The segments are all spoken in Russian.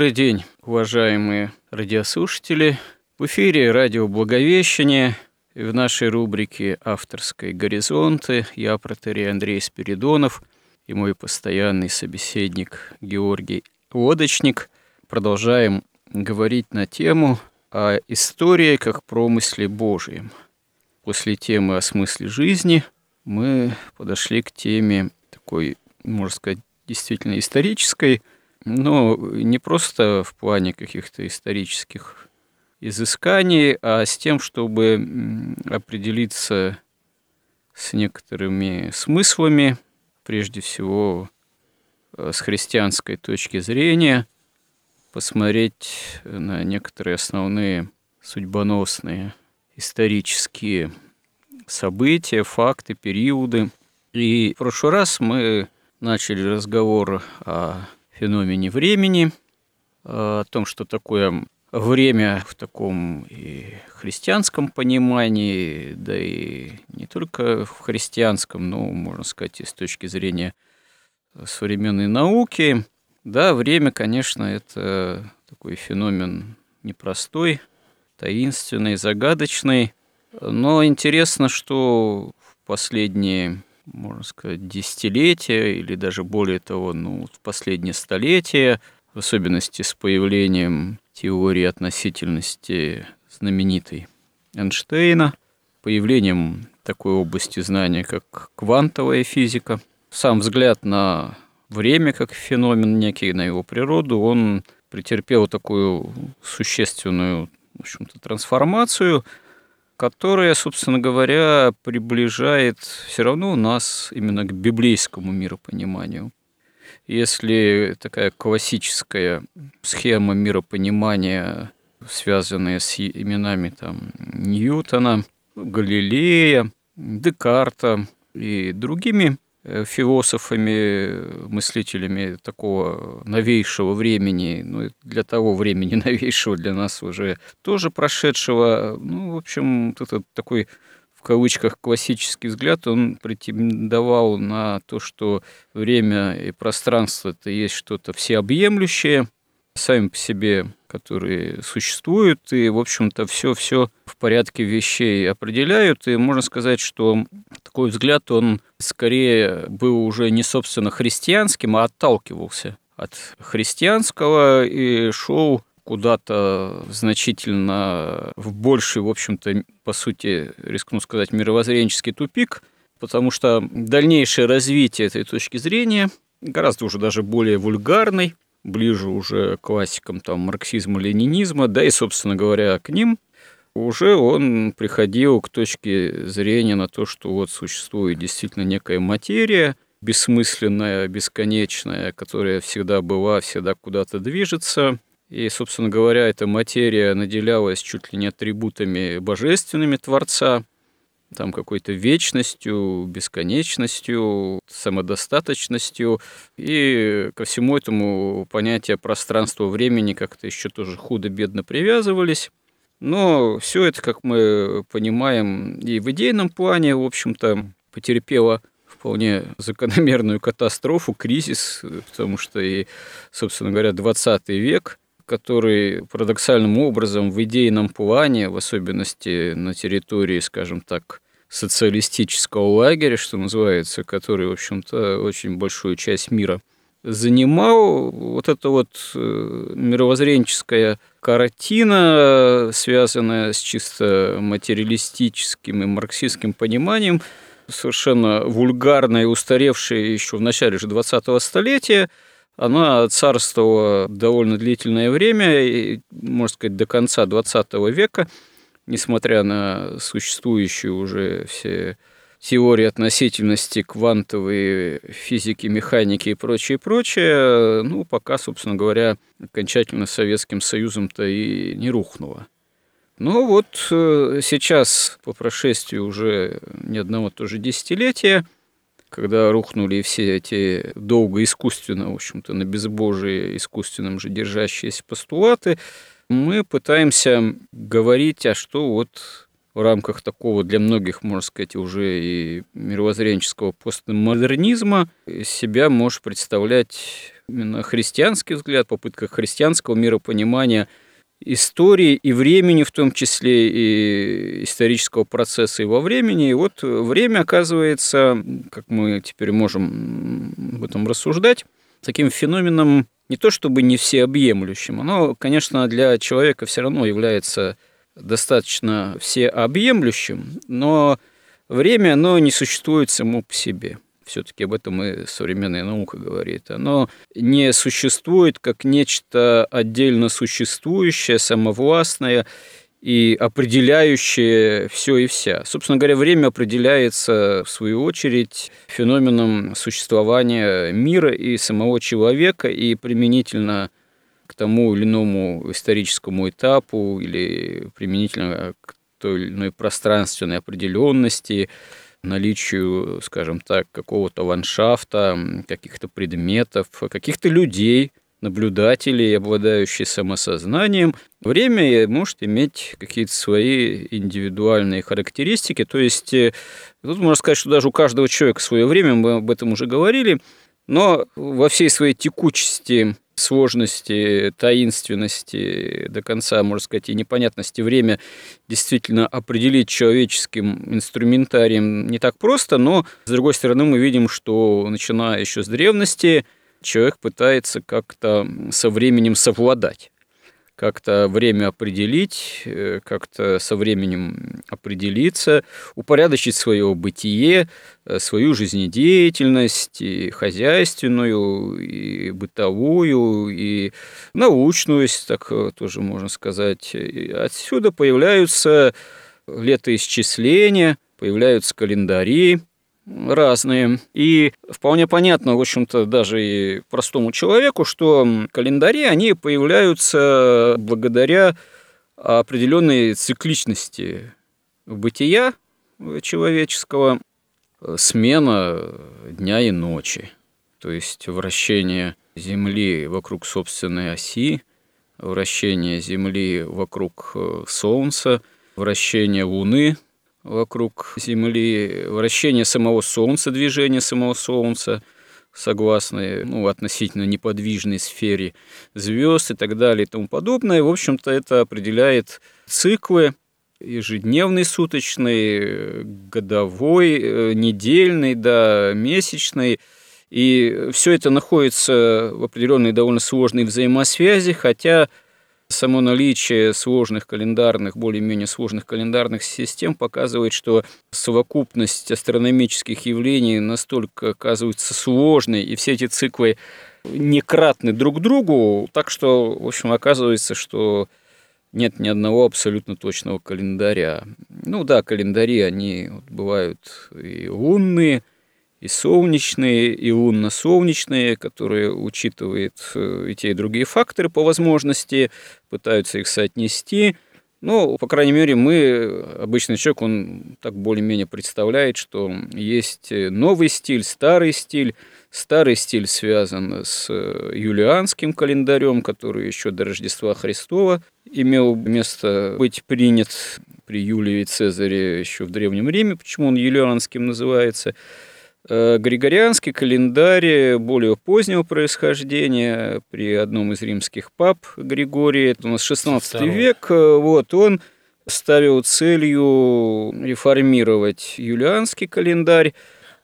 Добрый день, уважаемые радиослушатели. В эфире радио «Благовещение» и в нашей рубрике «Авторской горизонты» я, протерей Андрей Спиридонов и мой постоянный собеседник Георгий Лодочник продолжаем говорить на тему о истории как промысле Божьем. После темы о смысле жизни мы подошли к теме такой, можно сказать, действительно исторической – но не просто в плане каких-то исторических изысканий, а с тем, чтобы определиться с некоторыми смыслами, прежде всего э, с христианской точки зрения, посмотреть на некоторые основные судьбоносные исторические события, факты, периоды. И в прошлый раз мы начали разговор о феномене времени, о том, что такое время в таком и христианском понимании, да и не только в христианском, но, можно сказать, и с точки зрения современной науки. Да, время, конечно, это такой феномен непростой, таинственный, загадочный, но интересно, что в последние можно сказать, десятилетия или даже более того, ну, в последнее столетие, в особенности с появлением теории относительности знаменитой Эйнштейна, появлением такой области знания, как квантовая физика. Сам взгляд на время как феномен некий, на его природу, он претерпел такую существенную в общем-то, трансформацию – которая, собственно говоря, приближает все равно нас именно к библейскому миропониманию. Если такая классическая схема миропонимания, связанная с именами там, Ньютона, Галилея, Декарта и другими философами, мыслителями такого новейшего времени, ну, для того времени новейшего для нас уже тоже прошедшего. Ну, в общем, этот такой в кавычках классический взгляд, он претендовал на то, что время и пространство это есть что-то всеобъемлющее, сами по себе, которые существуют, и, в общем-то, все-все в порядке вещей определяют. И можно сказать, что такой взгляд, он скорее был уже не, собственно, христианским, а отталкивался от христианского и шел куда-то значительно в больший, в общем-то, по сути, рискну сказать, мировоззренческий тупик, потому что дальнейшее развитие этой точки зрения гораздо уже даже более вульгарной, ближе уже к классикам там, марксизма, ленинизма, да и, собственно говоря, к ним, уже он приходил к точке зрения на то, что вот существует действительно некая материя, бессмысленная, бесконечная, которая всегда была, всегда куда-то движется. И, собственно говоря, эта материя наделялась чуть ли не атрибутами божественными Творца, там какой-то вечностью, бесконечностью, самодостаточностью. И ко всему этому понятие пространства-времени как-то еще тоже худо-бедно привязывались. Но все это, как мы понимаем, и в идейном плане, в общем-то, потерпело вполне закономерную катастрофу, кризис, потому что и, собственно говоря, 20 век который парадоксальным образом в идейном плане, в особенности на территории, скажем так, социалистического лагеря, что называется, который, в общем-то, очень большую часть мира занимал. Вот эта вот э, мировоззренческая картина, связанная с чисто материалистическим и марксистским пониманием, совершенно вульгарная и устаревшая еще в начале же 20-го столетия – она царствовала довольно длительное время, можно сказать, до конца 20 века, несмотря на существующие уже все теории относительности, квантовые физики, механики и прочее, прочее, ну, пока, собственно говоря, окончательно Советским Союзом-то и не рухнуло. Но вот э, сейчас, по прошествии уже ни одного тоже десятилетия, когда рухнули все эти долго искусственно, в общем-то, на безбожие искусственном же держащиеся постулаты, мы пытаемся говорить, а что вот в рамках такого для многих, можно сказать, уже и мировоззренческого постмодернизма себя может представлять именно христианский взгляд, попытка христианского миропонимания истории и времени, в том числе и исторического процесса и во времени. И вот время оказывается, как мы теперь можем об этом рассуждать, таким феноменом не то чтобы не всеобъемлющим, оно, конечно, для человека все равно является достаточно всеобъемлющим, но время, оно не существует само по себе. Все-таки об этом и современная наука говорит. Оно не существует как нечто отдельно существующее, самовластное и определяющее все и вся. Собственно говоря, время определяется, в свою очередь, феноменом существования мира и самого человека, и применительно к тому или иному историческому этапу или применительно к той или иной пространственной определенности, наличию, скажем так, какого-то ландшафта, каких-то предметов, каких-то людей, наблюдателей, обладающих самосознанием, время может иметь какие-то свои индивидуальные характеристики. То есть, э, тут можно сказать, что даже у каждого человека свое время, мы об этом уже говорили, но во всей своей текучести сложности, таинственности, до конца, можно сказать, и непонятности время действительно определить человеческим инструментарием не так просто, но, с другой стороны, мы видим, что, начиная еще с древности, человек пытается как-то со временем совладать как-то время определить, э, как-то со временем определиться, упорядочить свое бытие, э, свою жизнедеятельность, и хозяйственную, и бытовую, и научную, так э, тоже можно сказать. И отсюда появляются летоисчисления, появляются календари, разные. И вполне понятно, в общем-то, даже и простому человеку, что календари, они появляются благодаря определенной цикличности бытия человеческого, смена дня и ночи, то есть вращение Земли вокруг собственной оси, вращение Земли вокруг э, Солнца, вращение Луны вокруг Земли, вращение самого Солнца, движение самого Солнца, согласно ну, относительно неподвижной сфере звезд и так далее и тому подобное. В общем-то, это определяет циклы ежедневный, суточный, годовой, недельный, да, месячный. И все это находится в определенной довольно сложной взаимосвязи, хотя само наличие сложных календарных, более-менее сложных календарных систем показывает, что совокупность астрономических явлений настолько оказывается сложной, и все эти циклы не кратны друг другу, так что, в общем, оказывается, что нет ни одного абсолютно точного календаря. Ну да, календари, они бывают и лунные, и солнечные, и лунно-солнечные, которые учитывают э, и те, и другие факторы по возможности, пытаются их соотнести. Ну, по крайней мере, мы, обычный человек, он так более-менее представляет, что есть новый стиль, старый стиль. Старый стиль связан с э, юлианским календарем, который еще до Рождества Христова имел место быть принят при Юлии Цезаре еще в Древнем Риме, почему он юлианским называется – Э, Григорианский календарь более позднего происхождения при одном из римских пап Григория, это у нас 16 век, э, вот, он ставил целью реформировать юлианский календарь,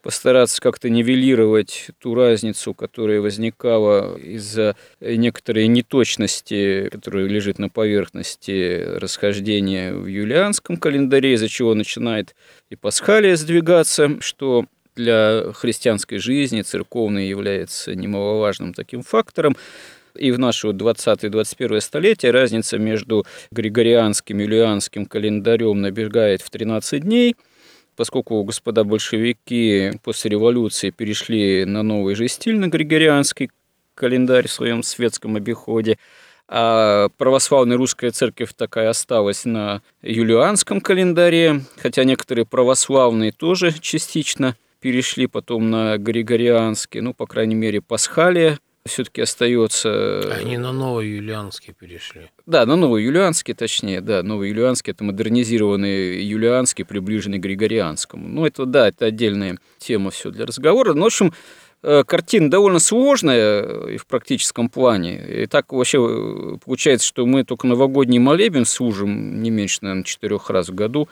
постараться как-то нивелировать ту разницу, которая возникала из-за некоторой неточности, которая лежит на поверхности расхождения в юлианском календаре, из-за чего начинает и пасхалия сдвигаться, что для христианской жизни церковной является немаловажным таким фактором. И в наше 20-21 столетие разница между григорианским и юлианским календарем набегает в 13 дней, поскольку господа большевики после революции перешли на новый же стиль, на григорианский календарь в своем светском обиходе, а православная русская церковь такая осталась на юлианском календаре, хотя некоторые православные тоже частично перешли потом на григорианский, ну, по крайней мере, Пасхалия все-таки остается... Они на новый юлианский перешли. Да, на новый юлианский, точнее, да, новый юлианский – это модернизированный юлианский, приближенный к григорианскому. Ну, это, да, это отдельная тема все для разговора. Ну, в общем, Э, картина довольно сложная э, и в практическом плане. И так вообще э, получается, что мы только новогодний молебен служим не меньше, наверное, четырех раз в году.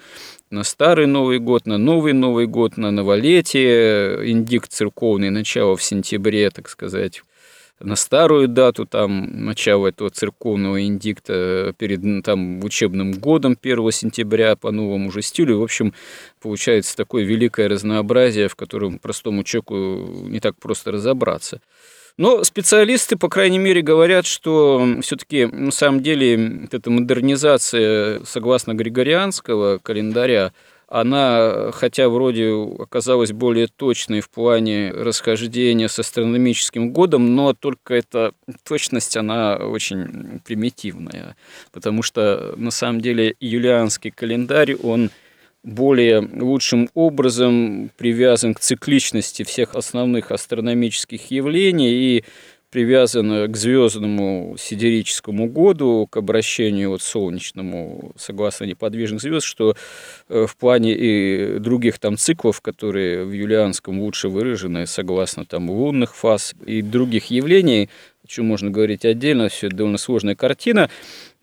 На Старый Новый год, на Новый Новый год, на Новолетие, индикт церковный, начало в сентябре, так сказать на старую дату, там, начало этого церковного индикта перед там, учебным годом 1 сентября по новому же стилю. В общем, получается такое великое разнообразие, в котором простому человеку не так просто разобраться. Но специалисты, по крайней мере, говорят, что все-таки на самом деле эта модернизация, согласно Григорианского календаря, она, хотя вроде оказалась более точной в плане расхождения с астрономическим годом, но только эта точность, она очень примитивная, потому что на самом деле юлианский календарь, он более лучшим образом привязан к цикличности всех основных астрономических явлений и привязано к звездному сидерическому году, к обращению вот солнечному, согласно неподвижных звезд, что э, в плане и других там циклов, которые в юлианском лучше выражены, согласно там лунных фаз и других явлений, о чем можно говорить отдельно, все это довольно сложная картина.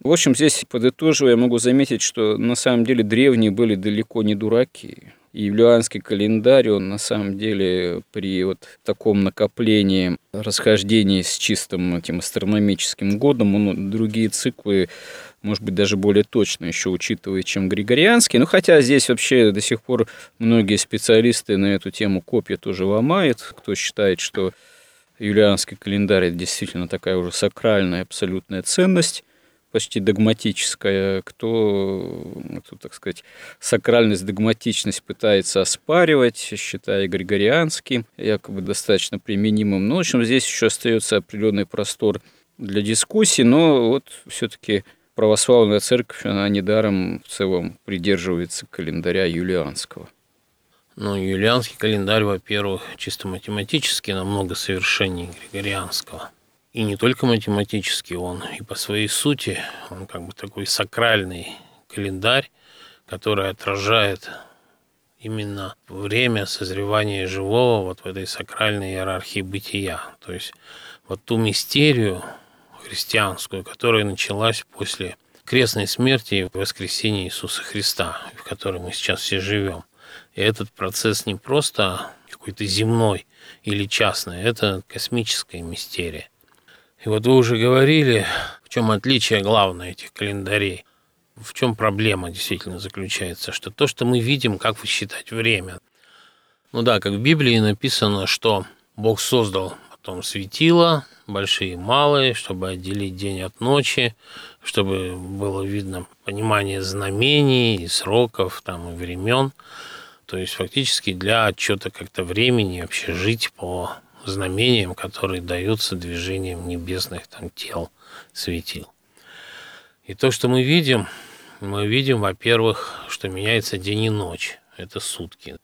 В общем, здесь подытоживая, могу заметить, что на самом деле древние были далеко не дураки. И юлианский календарь, он на самом деле при вот таком накоплении расхождении с чистым этим астрономическим годом, он другие циклы может быть, даже более точно еще учитывает, чем Григорианский. Ну, хотя здесь вообще до сих пор многие специалисты на эту тему копья тоже ломают. Кто считает, что юлианский календарь – это действительно такая уже сакральная абсолютная ценность почти догматическая, кто, кто, так сказать, сакральность, догматичность пытается оспаривать, считая Григорианский якобы достаточно применимым. Но, в общем, здесь еще остается определенный простор для дискуссий, но вот все-таки православная церковь, она недаром в целом придерживается календаря юлианского. Ну, юлианский календарь, во-первых, чисто математически намного совершеннее Григорианского – и не только математический он, и по своей сути он как бы такой сакральный календарь, который отражает именно время созревания живого вот в этой сакральной иерархии бытия. То есть вот ту мистерию христианскую, которая началась после крестной смерти и воскресения Иисуса Христа, в которой мы сейчас все живем. И этот процесс не просто какой-то земной или частный, это космическая мистерия. И вот вы уже говорили, в чем отличие главное этих календарей. В чем проблема действительно заключается, что то, что мы видим, как высчитать время. Ну да, как в Библии написано, что Бог создал потом светила, большие и малые, чтобы отделить день от ночи, чтобы было видно понимание знамений и сроков, там, и времен. То есть фактически для отчета как-то времени вообще жить по знамениям, которые даются движением небесных там, тел, светил. И то, что мы видим, мы видим, во-первых, что меняется день и ночь, это сутки.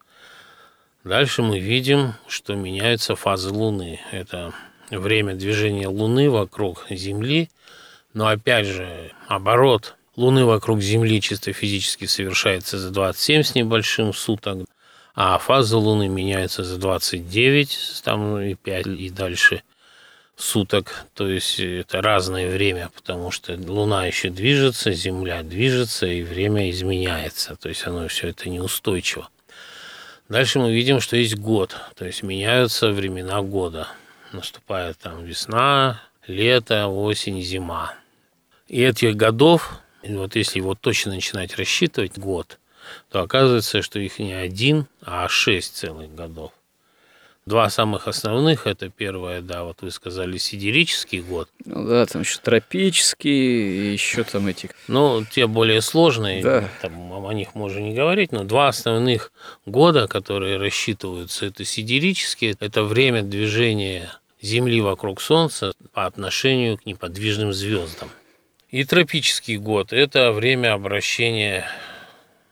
Дальше мы видим, что меняются фазы Луны, это время движения Луны вокруг Земли, но опять же, оборот Луны вокруг Земли чисто физически совершается за 27 с небольшим суток, а фаза Луны меняется за 29, там и 5 и дальше суток, то есть это разное время, потому что Луна еще движется, Земля движется, и время изменяется, то есть оно все это неустойчиво. Дальше мы видим, что есть год, то есть меняются времена года. Наступает там весна, лето, осень, зима. И этих годов, вот если его точно начинать рассчитывать, год – то оказывается, что их не один, а шесть целых годов. Два самых основных – это первое, да, вот вы сказали, сидерический год. Ну да, там еще тропический, еще там эти… Ну, те более сложные, да. там, о них можно не говорить, но два основных года, которые рассчитываются, это сидерический, это время движения Земли вокруг Солнца по отношению к неподвижным звездам. И тропический год – это время обращения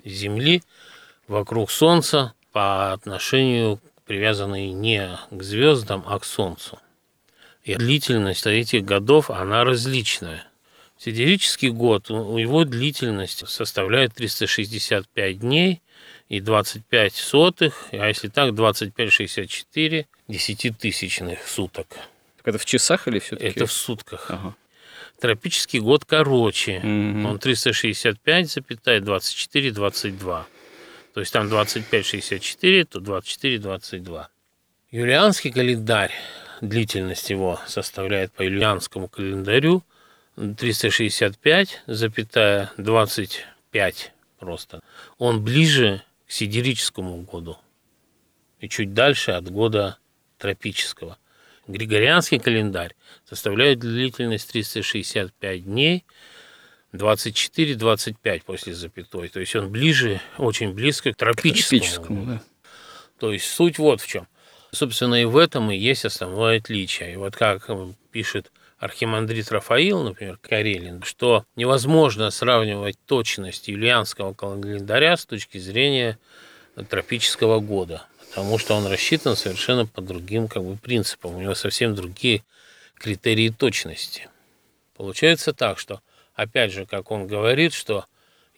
Земли вокруг Солнца по отношению привязанные не к звездам, а к Солнцу. И длительность этих годов, она различная. Сидерический год, у его длительность составляет 365 дней и 25 сотых, а если так, 25-64 десятитысячных суток. Так это в часах или все-таки? Это в сутках. Ага. Тропический год короче. Угу. Он 365, 24, 22. То есть там 25-64, то 24-22. Юлианский календарь, длительность его составляет по юлианскому календарю 365, запятая 25 просто. Он ближе к сидерическому году и чуть дальше от года тропического. Григорианский календарь составляет длительность 365 дней – 24-25 после запятой. То есть он ближе, очень близко к тропическому. тропическому да. То есть суть вот в чем. Собственно, и в этом и есть основное отличие. И вот как пишет архимандрит Рафаил, например, Карелин, что невозможно сравнивать точность юлианского календаря с точки зрения тропического года, потому что он рассчитан совершенно по другим как бы, принципам, у него совсем другие критерии точности. Получается так, что опять же, как он говорит, что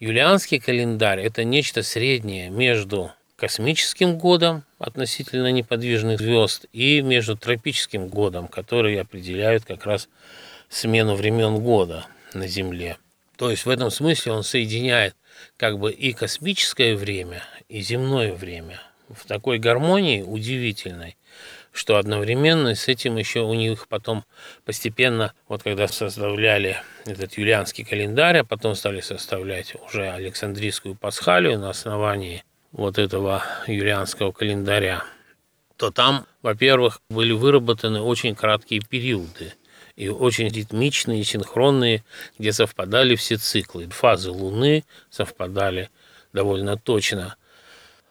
юлианский календарь – это нечто среднее между космическим годом относительно неподвижных звезд и между тропическим годом, который определяют как раз смену времен года на Земле. То есть в этом смысле он соединяет как бы и космическое время, и земное время в такой гармонии удивительной, что одновременно с этим еще у них потом постепенно, вот когда составляли этот юлианский календарь, а потом стали составлять уже Александрийскую пасхалию на основании вот этого юлианского календаря, то там, во-первых, были выработаны очень краткие периоды и очень ритмичные, синхронные, где совпадали все циклы. Фазы Луны совпадали довольно точно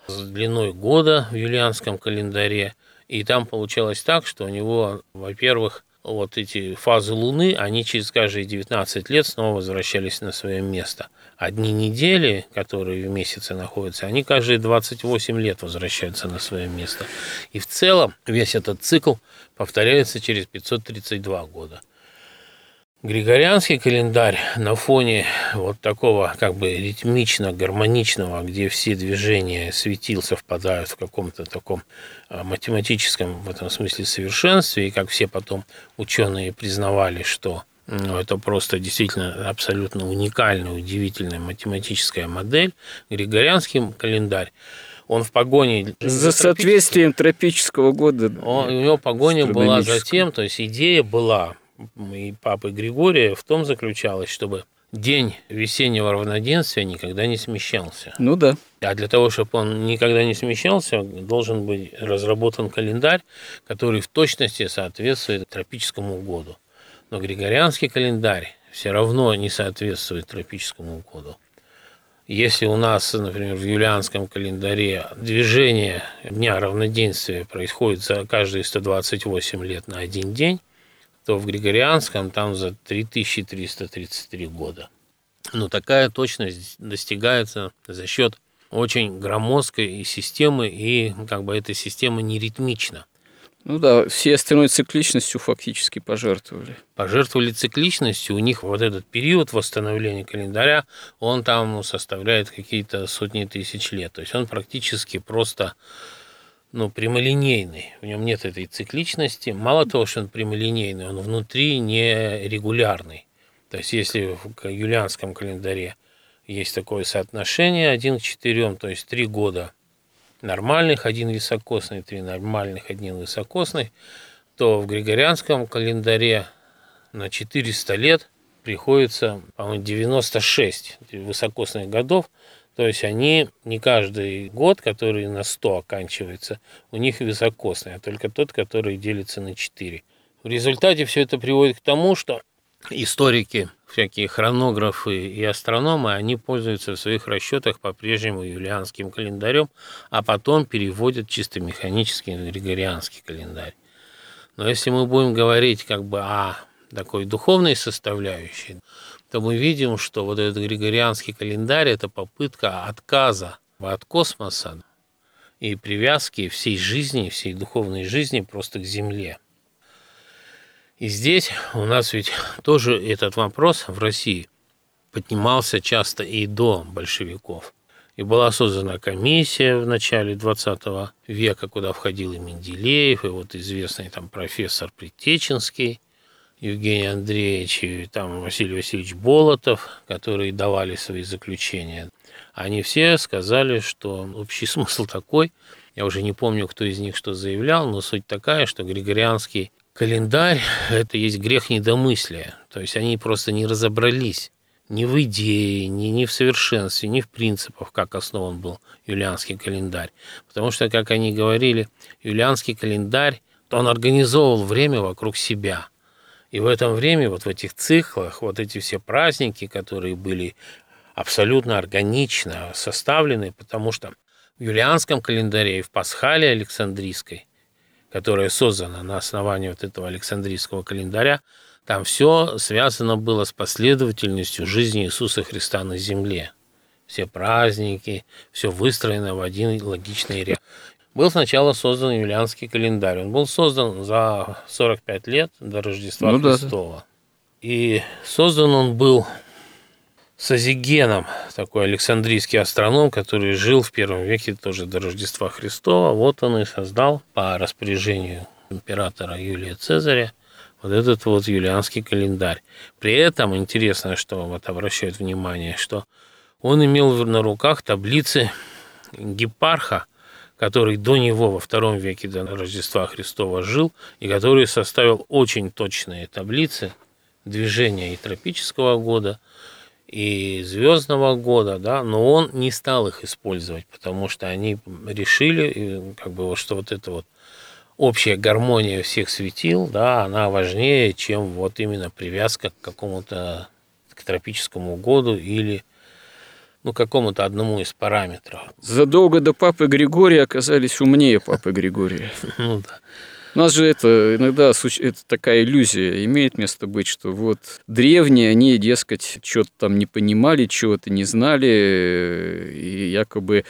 с длиной года в юлианском календаре – и там получалось так, что у него, во-первых, вот эти фазы Луны, они через каждые 19 лет снова возвращались на свое место. Одни недели, которые в месяце находятся, они каждые 28 лет возвращаются на свое место. И в целом весь этот цикл повторяется через 532 года. Григорианский календарь на фоне вот такого как бы ритмично-гармоничного, где все движения светил совпадают в каком-то таком а, математическом в этом смысле совершенстве, и как все потом ученые признавали, что ну, это просто действительно абсолютно уникальная, удивительная математическая модель, Григорианский календарь, он в погоне... За соответствием тропического года. Он, у него погоня была за тем, то есть идея была и папы Григория в том заключалось, чтобы день весеннего равноденствия никогда не смещался. Ну да. А для того, чтобы он никогда не смещался, должен быть разработан календарь, который в точности соответствует тропическому году. Но григорианский календарь все равно не соответствует тропическому году. Если у нас, например, в юлианском календаре движение дня равноденствия происходит за каждые 128 лет на один день, то в Григорианском там за 3333 года. Но такая точность достигается за счет очень громоздкой системы, и как бы эта система не ритмична. Ну да, все остальной цикличностью фактически пожертвовали. Пожертвовали цикличностью, у них вот этот период восстановления календаря, он там составляет какие-то сотни тысяч лет. То есть он практически просто ну, прямолинейный, в нем нет этой цикличности. Мало того, что он прямолинейный, он внутри нерегулярный. То есть, если в юлианском календаре есть такое соотношение 1 к 4, то есть 3 года нормальных, один високосный, 3 нормальных, один высокосный, то в григорианском календаре на 400 лет приходится, по-моему, 96 высокосных годов, То есть они не каждый год, который на 100 оканчивается, у них високосный, а только тот, который делится на 4. В результате все это приводит к тому, что историки, всякие хронографы и астрономы, они пользуются в своих расчетах по-прежнему юлианским календарем, а потом переводят чисто механически на григорианский календарь. Но если мы будем говорить как бы о такой духовной составляющей, то мы видим, что вот этот григорианский календарь – это попытка отказа от космоса и привязки всей жизни, всей духовной жизни просто к Земле. И здесь у нас ведь тоже этот вопрос в России поднимался часто и до большевиков. И была создана комиссия в начале 20 века, куда входил и Менделеев, и вот известный там профессор Притеченский, Евгений Андреевич и там Василий Васильевич Болотов, которые давали свои заключения. Они все сказали, что общий смысл такой, я уже не помню, кто из них что заявлял, но суть такая, что григорианский календарь – это есть грех недомыслия. То есть они просто не разобрались ни в идее, ни, ни в совершенстве, ни в принципах, как основан был юлианский календарь. Потому что, как они говорили, юлианский календарь, то он организовывал время вокруг себя. И в этом время, вот в этих циклах, вот эти все праздники, которые были абсолютно органично составлены, потому что в юлианском календаре и в Пасхале Александрийской, которая создана на основании вот этого Александрийского календаря, там все связано было с последовательностью жизни Иисуса Христа на земле. Все праздники, все выстроено в один логичный ряд. Был сначала создан юлианский календарь. Он был создан за 45 лет до Рождества ну, Христова. Да. И создан он был Сазигеном, такой Александрийский астроном, который жил в первом веке тоже до Рождества Христова. Вот он и создал по распоряжению императора Юлия Цезаря вот этот вот юлианский календарь. При этом интересно, что вот обращают внимание, что он имел на руках таблицы Гепарха, который до него во втором веке до Рождества Христова жил, и который составил очень точные таблицы движения и тропического года, и звездного года, да, но он не стал их использовать, потому что они решили, как бы, что вот это вот общая гармония всех светил, да, она важнее, чем вот именно привязка к какому-то к тропическому году или ну, какому-то одному из параметров. Задолго до папы Григория оказались умнее папы Григория. Ну да. У нас же это иногда это такая иллюзия имеет место быть, что вот древние, они, дескать, что-то там не понимали, чего-то не знали, и якобы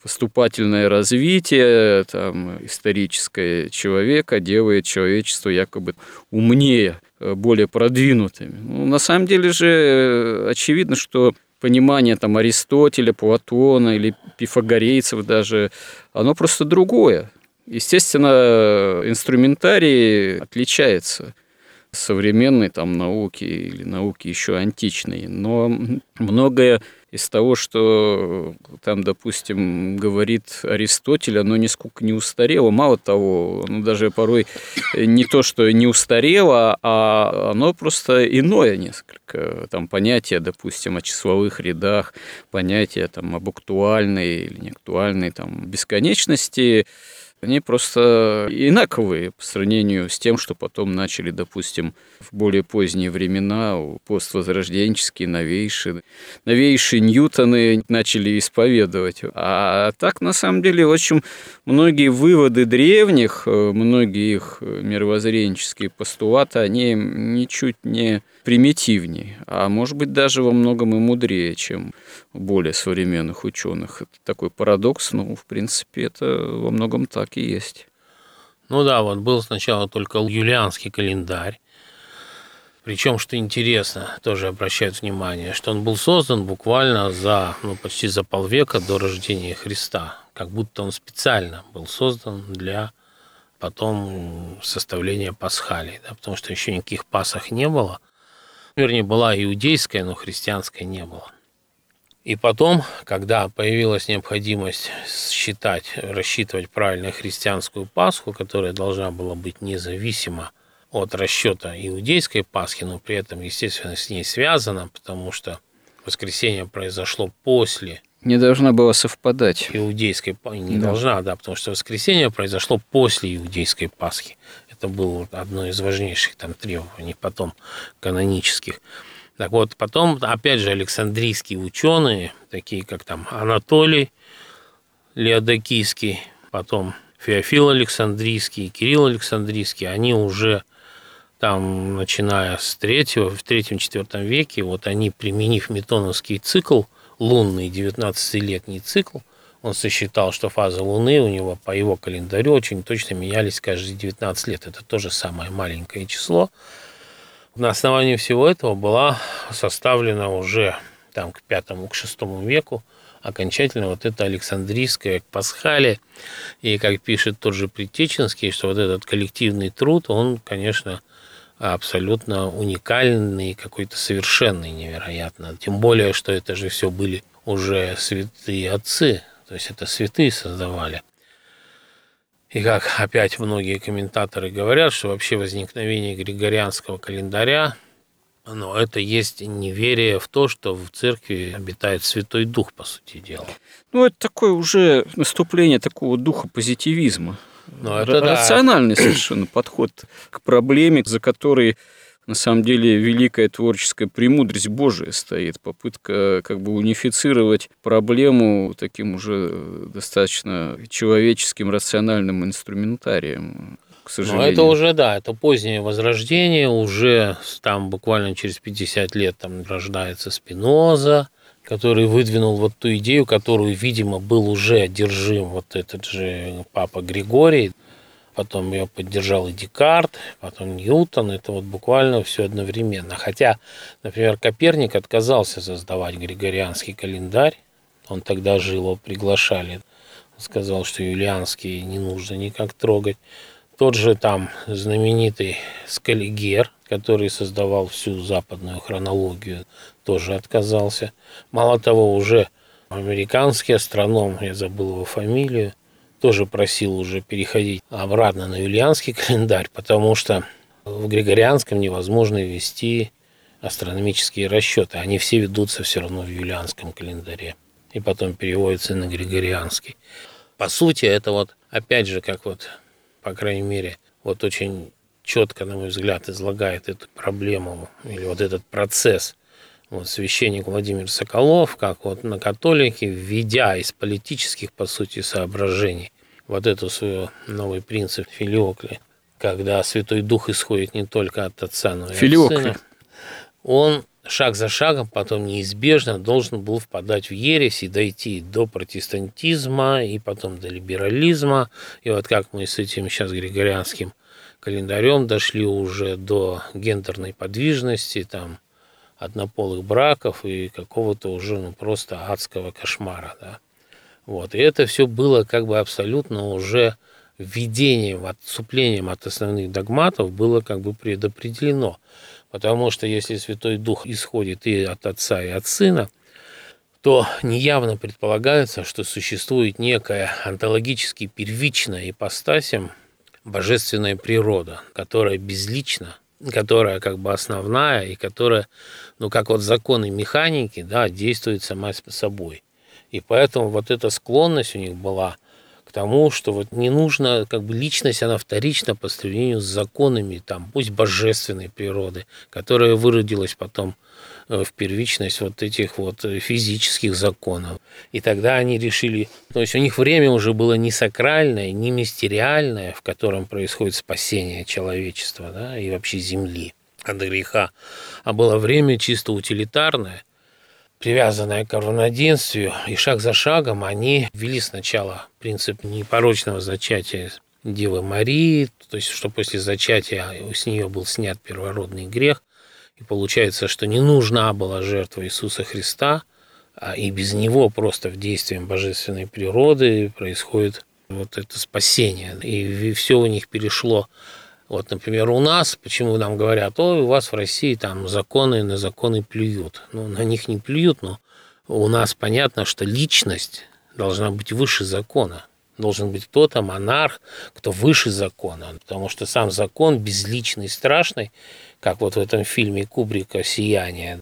поступательное развитие там, историческое человека делает человечество якобы умнее, э, более продвинутыми. Ну, на самом деле же э, очевидно, что понимание там, Аристотеля, Платона или пифагорейцев даже, оно просто другое. Естественно, инструментарий отличается современной там науки или науки еще античной, но многое из того, что там, допустим, говорит Аристотель, оно нисколько не устарело. Мало того, оно даже порой не то, что не устарело, а оно просто иное несколько. Там понятие, допустим, о числовых рядах, понятие там, об актуальной или неактуальной там, бесконечности – они просто инаковые по сравнению с тем, что потом начали, допустим, в более поздние времена, поствозрожденческие, новейшие. Новейшие Ньютоны начали исповедовать. А так, на самом деле, очень многие выводы древних, э, многие их мировоззренческие постулаты, они ничуть не примитивнее, а может быть даже во многом и мудрее, чем более современных ученых. Это такой парадокс, но в принципе это во многом так и есть. Ну да, вот был сначала только юлианский календарь, причем, что интересно, тоже обращают внимание, что он был создан буквально за, ну, почти за полвека до рождения Христа, как будто он специально был создан для потом составления пасхалий, да, потому что еще никаких пасах не было, вернее, была иудейская, но христианская не было. И потом, когда появилась необходимость считать, рассчитывать правильно христианскую Пасху, которая должна была быть независима от расчета иудейской Пасхи, но при этом, естественно, с ней связана, потому что воскресенье произошло после Не должна была совпадать. Иудейской не да. должна, да, потому что воскресенье произошло после иудейской Пасхи. Это было одно из важнейших там требований потом канонических. Так вот, потом, опять же, Александрийские ученые, такие как там Анатолий Леодокийский, потом Феофил Александрийский, Кирилл Александрийский, они уже там, начиная с третьего, в третьем-четвертом веке, вот они, применив метоновский цикл, лунный 19-летний цикл, он сосчитал, что фазы Луны у него по его календарю очень точно менялись каждые 19 лет. Это тоже самое маленькое число. На основании всего этого была составлена уже там, к пятому, к шестому веку окончательно вот это Александрийское Пасхале. И как пишет тот же Притеченский, что вот этот коллективный труд, он, конечно, абсолютно уникальный, какой-то совершенный, невероятно. Тем более, что это же все были уже святые отцы, то есть это святые создавали. И как опять многие комментаторы говорят, что вообще возникновение григорианского календаря, но это есть неверие в то, что в церкви обитает Святой Дух, по сути дела. Ну, это такое уже наступление такого духа позитивизма. Ну, это рациональный да. совершенно подход к проблеме, за которой на самом деле великая творческая премудрость Божия стоит, попытка как бы унифицировать проблему таким уже достаточно человеческим рациональным инструментарием. К сожалению. Но это уже, да, это позднее возрождение, уже там буквально через 50 лет там рождается Спиноза, который выдвинул вот ту идею, которую, видимо, был уже одержим вот этот же папа Григорий. Потом ее поддержал и Декарт, потом Ньютон. Это вот буквально все одновременно. Хотя, например, Коперник отказался создавать григорианский календарь. Он тогда жил, его приглашали. сказал, что юлианский не нужно никак трогать. Тот же там знаменитый Скалигер, который создавал всю западную хронологию, тоже отказался. Мало того, уже американский астроном, я забыл его фамилию, тоже просил уже переходить обратно на юлианский календарь, потому что в григорианском невозможно вести астрономические расчеты. Они все ведутся все равно в юлианском календаре и потом переводятся на григорианский. По сути, это вот, опять же, как вот, по крайней мере, вот очень четко, на мой взгляд, излагает эту проблему или вот этот процесс вот, священник Владимир Соколов, как вот на католике, введя из политических, по сути, соображений вот эту свою новый принцип филиокли, когда Святой Дух исходит не только от Отца, но и Филиокли. от Сына, он шаг за шагом потом неизбежно должен был впадать в ересь и дойти до протестантизма, и потом до либерализма. И вот как мы с этим сейчас григорианским календарем дошли уже до гендерной подвижности, там, однополых браков и какого-то уже ну, просто адского кошмара. Да? Вот. И это все было как бы абсолютно уже введением, отступлением от основных догматов было как бы предопределено. Потому что если Святой Дух исходит и от Отца, и от Сына, то неявно предполагается, что существует некая онтологически первичная ипостасем божественная природа, которая безлична, которая как бы основная и которая, ну, как вот законы механики, да, действует сама собой. И поэтому вот эта склонность у них была к тому, что вот не нужно, как бы личность, она вторична по сравнению с законами, там, пусть божественной природы, которая выродилась потом в первичность вот этих вот э, физических законов. И тогда они решили, то есть у них время уже было не сакральное, не мистериальное, в котором происходит спасение человечества да, и вообще Земли от греха, а было время чисто утилитарное, привязанное к равноденствию, и шаг за шагом они ввели сначала принцип непорочного зачатия Девы Марии, то есть что после зачатия с нее был снят первородный грех, и получается, что не нужна была жертва Иисуса Христа, а и без него просто в действием божественной природы происходит вот это спасение. И все у них перешло. Вот, например, у нас, почему нам говорят, ой, у вас в России там законы на законы плюют. Ну, на них не плюют, но у нас понятно, что личность должна быть выше закона. Должен быть кто-то, монарх, кто выше закона. Потому что сам закон безличный, страшный, как вот в этом фильме Кубрика «Сияние».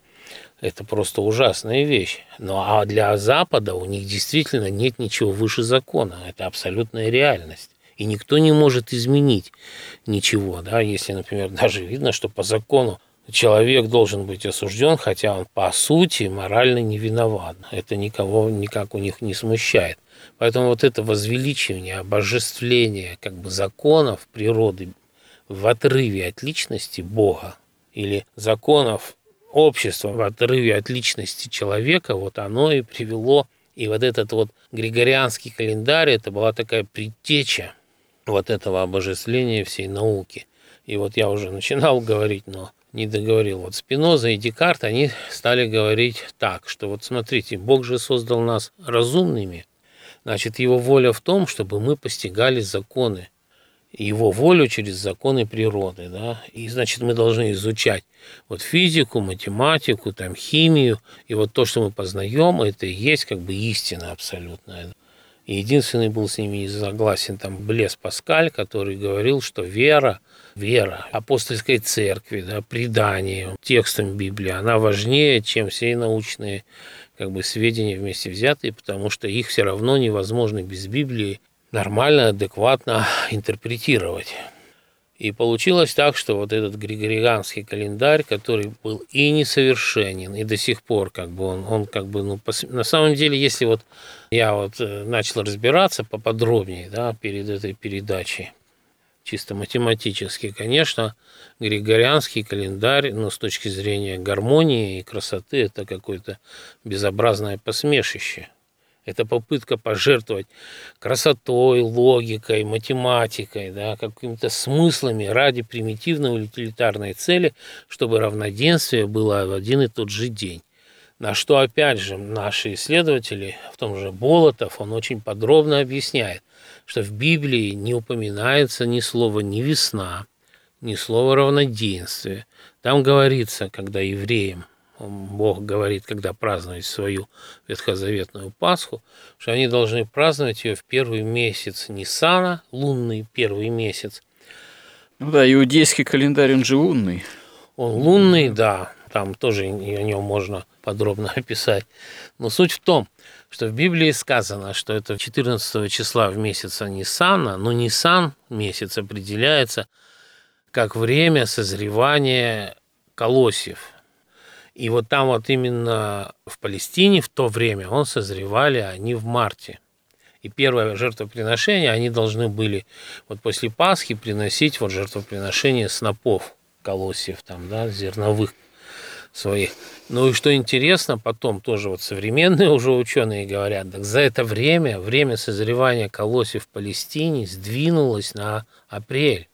Это просто ужасная вещь. Ну а для Запада у них действительно нет ничего выше закона. Это абсолютная реальность. И никто не может изменить ничего. Да? Если, например, даже видно, что по закону человек должен быть осужден, хотя он по сути морально не виноват. Это никого никак у них не смущает. Поэтому вот это возвеличивание, обожествление как бы законов природы в отрыве от личности Бога или законов общества в отрыве от личности человека, вот оно и привело, и вот этот вот григорианский календарь, это была такая предтеча вот этого обожествления всей науки. И вот я уже начинал говорить, но не договорил. Вот Спиноза и Декарт, они стали говорить так, что вот смотрите, Бог же создал нас разумными, значит, его воля в том, чтобы мы постигали законы, его волю через законы природы, да, и, значит, мы должны изучать вот физику, математику, там, химию, и вот то, что мы познаем, это и есть как бы истина абсолютная. И единственный был с ними не согласен там Блес Паскаль, который говорил, что вера, вера апостольской церкви, да, предание текстом Библии, она важнее, чем все научные как бы сведения вместе взятые, потому что их все равно невозможно без Библии нормально, адекватно интерпретировать. И получилось так, что вот этот григорианский календарь, который был и несовершенен, и до сих пор как бы он, он как бы, ну, пос... на самом деле, если вот я вот э, начал разбираться поподробнее, да, перед этой передачей, чисто математически, конечно, григорианский календарь, но с точки зрения гармонии и красоты, это какое-то безобразное посмешище – это попытка пожертвовать красотой, логикой, математикой, да, какими-то смыслами ради примитивной утилитарной цели, чтобы равноденствие было в один и тот же день. На что, опять же, наши исследователи, в том же Болотов, он очень подробно объясняет, что в Библии не упоминается ни слова «ни весна», ни слова «равноденствие». Там говорится, когда евреям Бог говорит, когда праздновать свою ветхозаветную Пасху, что они должны праздновать ее в первый месяц Нисана, лунный первый месяц. Ну да, иудейский календарь, он же лунный. Он лунный, да, там тоже о нем можно подробно описать. Но суть в том, что в Библии сказано, что это 14 числа в месяце Нисана, но Нисан месяц определяется как время созревания колосьев, и вот там вот именно в Палестине в то время он созревали они в марте. И первое жертвоприношение они должны были вот после Пасхи приносить вот жертвоприношение снопов, колосьев там, да, зерновых своих. Ну и что интересно, потом тоже вот современные уже ученые говорят, так за это время, время созревания колосьев в Палестине сдвинулось на апрель.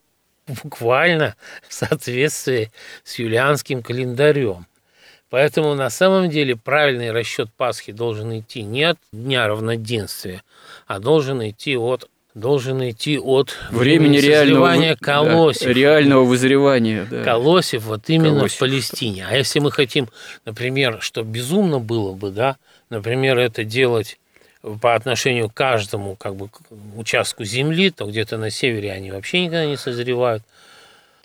Буквально в соответствии с юлианским календарем. Поэтому на самом деле правильный расчет Пасхи должен идти не от дня равноденствия, а должен идти от должен идти от времени реального колосьев. Да, реального вызревания. Да. Колосьев вот именно колосьев. в Палестине. А если мы хотим, например, что безумно было бы, да, например, это делать по отношению к каждому как бы участку земли, то где-то на севере они вообще никогда не созревают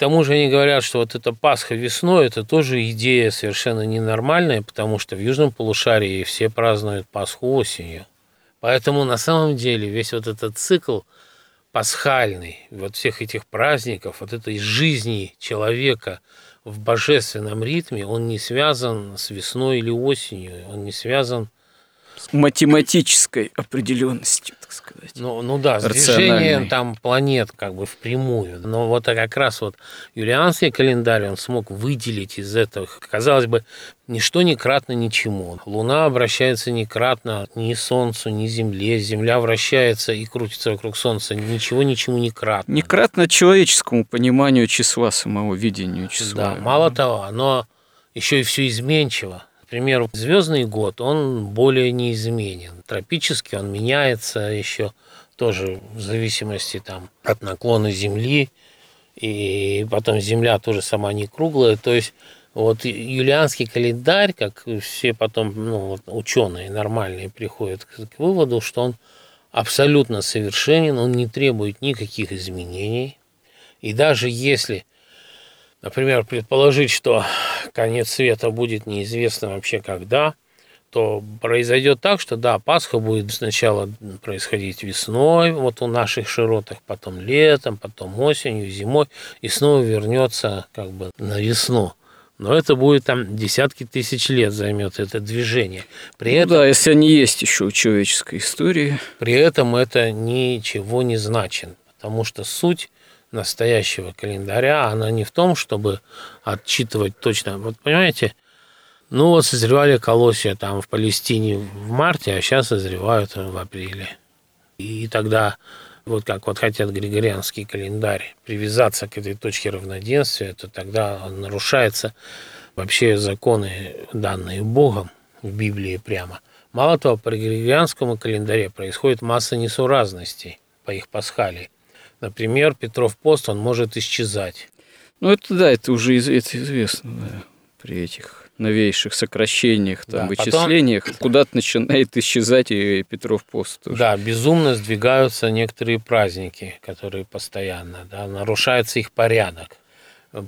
тому же они говорят, что вот эта Пасха весной, это тоже идея совершенно ненормальная, потому что в Южном полушарии все празднуют Пасху осенью. Поэтому на самом деле весь вот этот цикл пасхальный, вот всех этих праздников, вот этой жизни человека в божественном ритме, он не связан с весной или осенью, он не связан с математической определенностью, так сказать. Ну, ну да, с движением там планет как бы впрямую. Но вот как раз вот юлианский календарь, он смог выделить из этого, казалось бы, ничто не кратно ничему. Луна обращается не кратно ни Солнцу, ни Земле. Земля вращается и крутится вокруг Солнца. Ничего ничему не кратно. Не кратно человеческому пониманию числа, самого видению числа. Да, мало того, оно еще и все изменчиво Например, звездный год, он более неизменен. Тропический он меняется еще тоже в зависимости там, от наклона Земли, и потом Земля тоже сама не круглая. То есть вот юлианский календарь, как все потом ну, вот ученые нормальные приходят к, к выводу, что он абсолютно совершенен, он не требует никаких изменений. И даже если например, предположить, что конец света будет неизвестно вообще когда, то произойдет так, что да, Пасха будет сначала происходить весной, вот у наших широтах, потом летом, потом осенью, зимой, и снова вернется как бы на весну. Но это будет там десятки тысяч лет займет это движение. При ну, этом, да, если они есть еще у человеческой истории. При этом это ничего не значит, потому что суть настоящего календаря, она не в том, чтобы отчитывать точно. Вот понимаете, ну вот созревали колосья там в Палестине в марте, а сейчас созревают в апреле. И тогда вот как вот хотят григорианский календарь привязаться к этой точке равноденствия, то тогда нарушаются вообще законы, данные Богом в Библии прямо. Мало того, при григорианском календаре происходит масса несуразностей по их пасхалии. Например, Петров пост, он может исчезать. Ну, это да, это уже это известно да, при этих новейших сокращениях, там, да, вычислениях, потом... куда-то начинает исчезать и Петров пост. Тоже. Да, безумно сдвигаются некоторые праздники, которые постоянно, да, нарушается их порядок.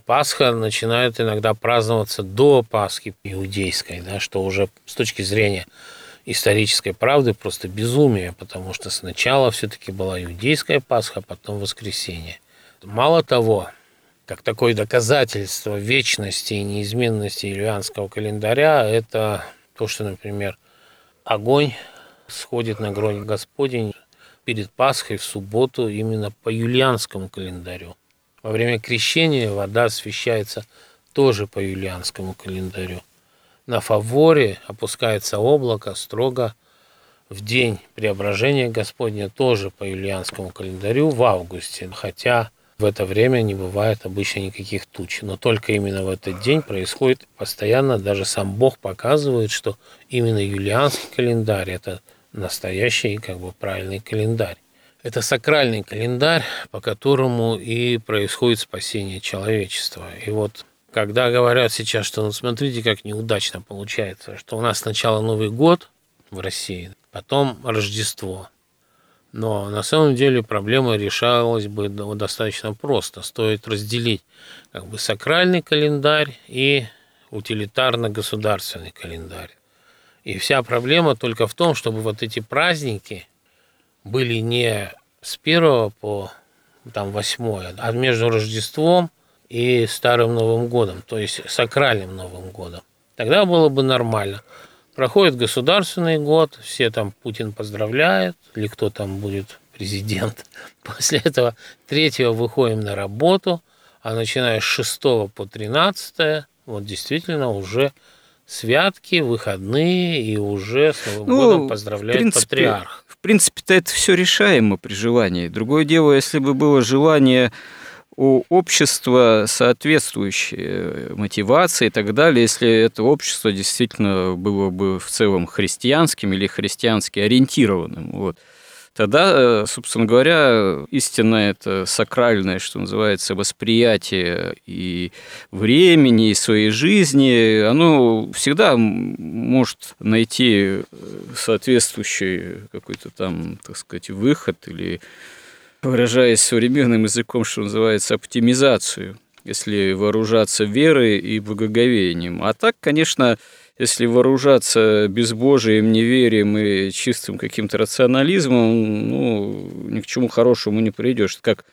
Пасха начинает иногда праздноваться до Пасхи иудейской, да, что уже с точки зрения исторической правды просто безумие, потому что сначала все-таки была иудейская Пасха, а потом воскресенье. Мало того, как такое доказательство вечности и неизменности юлианского календаря, это то, что, например, огонь сходит на грань Господень перед Пасхой в субботу именно по юлианскому календарю. Во время крещения вода освещается тоже по юлианскому календарю. На фаворе опускается облако строго в день преображения Господня тоже по юлианскому календарю в августе, хотя в это время не бывает обычно никаких туч, но только именно в этот день происходит постоянно, даже сам Бог показывает, что именно юлианский календарь – это настоящий, как бы правильный календарь. Это сакральный календарь, по которому и происходит спасение человечества. И вот когда говорят сейчас, что ну смотрите, как неудачно получается, что у нас сначала Новый год в России, потом Рождество, но на самом деле проблема решалась бы достаточно просто. Стоит разделить как бы сакральный календарь и утилитарно-государственный календарь. И вся проблема только в том, чтобы вот эти праздники были не с 1 по там, 8, а между Рождеством и Старым Новым Годом, то есть сакральным Новым Годом. Тогда было бы нормально. Проходит государственный год, все там Путин поздравляет, или кто там будет президент. После этого третьего выходим на работу, а начиная с 6 по 13, вот действительно уже святки, выходные, и уже с Новым ну, годом поздравляет принципе, патриарх. В принципе-то это все решаемо при желании. Другое дело, если бы было желание у общества соответствующие мотивации и так далее, если это общество действительно было бы в целом христианским или христиански ориентированным. Вот. Тогда, собственно говоря, истинное это сакральное, что называется, восприятие и времени, и своей жизни, оно всегда может найти соответствующий какой-то там, так сказать, выход или выражаясь современным языком, что называется, оптимизацию, если вооружаться верой и благоговением. А так, конечно, если вооружаться безбожием, неверием и чистым каким-то рационализмом, ну, ни к чему хорошему не придешь. Как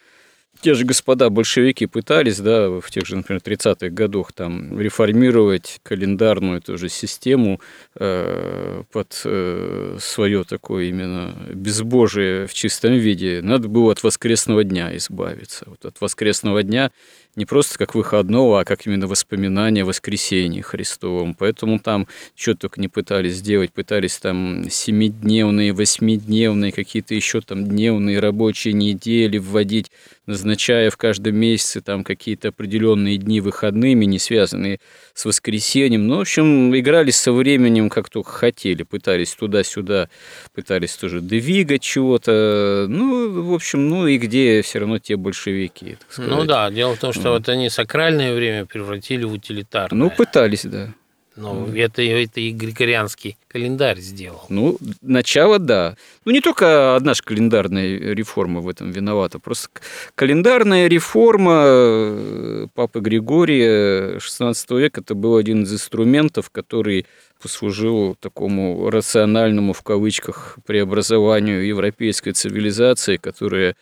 те же господа большевики пытались, да, в тех же, например, 30-х годах там реформировать календарную тоже систему э, под э, свое такое именно безбожие в чистом виде. Надо было от воскресного дня избавиться. Вот от воскресного дня не просто как выходного, а как именно воспоминания о воскресении Христовом. Поэтому там что только не пытались сделать, пытались там семидневные, восьмидневные, какие-то еще там дневные рабочие недели вводить, назначая в каждом месяце там какие-то определенные дни выходными, не связанные с воскресеньем. Ну, в общем, играли со временем как только хотели, пытались туда-сюда, пытались тоже двигать чего-то. Ну, в общем, ну и где все равно те большевики, Ну да, дело в том, что что вот они сакральное время превратили в утилитарное. Ну, пытались, да. Ну, mm. это, это и григорианский календарь сделал. Ну, начало, да. Ну, не только одна же календарная реформа в этом виновата. Просто календарная реформа э, Папы Григория XVI века – это был один из инструментов, который послужил такому рациональному, в кавычках, преобразованию европейской цивилизации, которая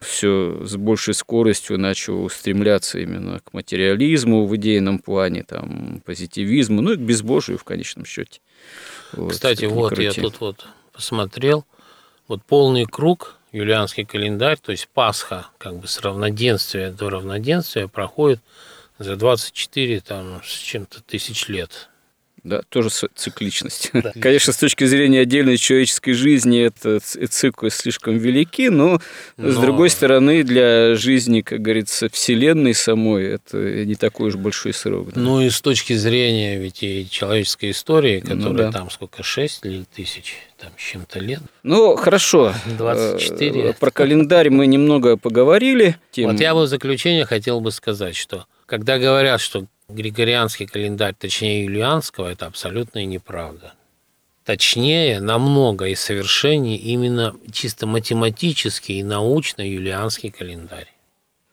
все с большей скоростью начал устремляться именно к материализму в идейном плане, там, позитивизму, ну и к безбожию в конечном счете. Вот, Кстати, вот крути. я тут вот посмотрел, вот полный круг, юлианский календарь, то есть Пасха, как бы с равноденствия до равноденствия проходит за 24 там, с чем-то тысяч лет да, тоже цикличность. Да. Конечно, с точки зрения отдельной человеческой жизни это циклы слишком велики, но, но с другой стороны для жизни, как говорится, Вселенной самой это не такой уж большой срок. Да. Ну и с точки зрения ведь и человеческой истории, которая ну, да. там сколько, 6 или тысяч там с чем-то лет. Ну, хорошо. 24. Э, про календарь мы немного поговорили. Тем... Вот я бы в заключение хотел бы сказать, что когда говорят, что Григорианский календарь, точнее юлианского, это абсолютная неправда. Точнее, намного и совершеннее именно чисто математический и научно юлианский календарь.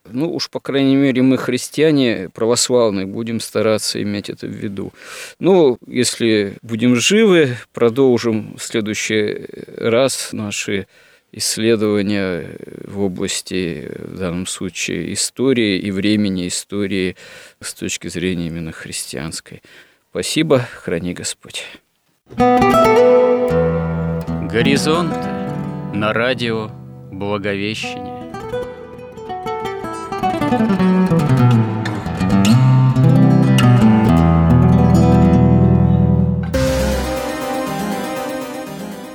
Ну уж, по крайней мере, мы, христиане православные, будем стараться иметь это в виду. Ну, если будем живы, продолжим в следующий раз наши исследования в области, в данном случае, истории и времени истории с точки зрения именно христианской. Спасибо, храни Господь. Горизонт на радио Благовещение.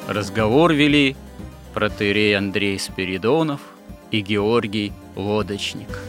Разговор вели протерей Андрей Спиридонов и Георгий Лодочник –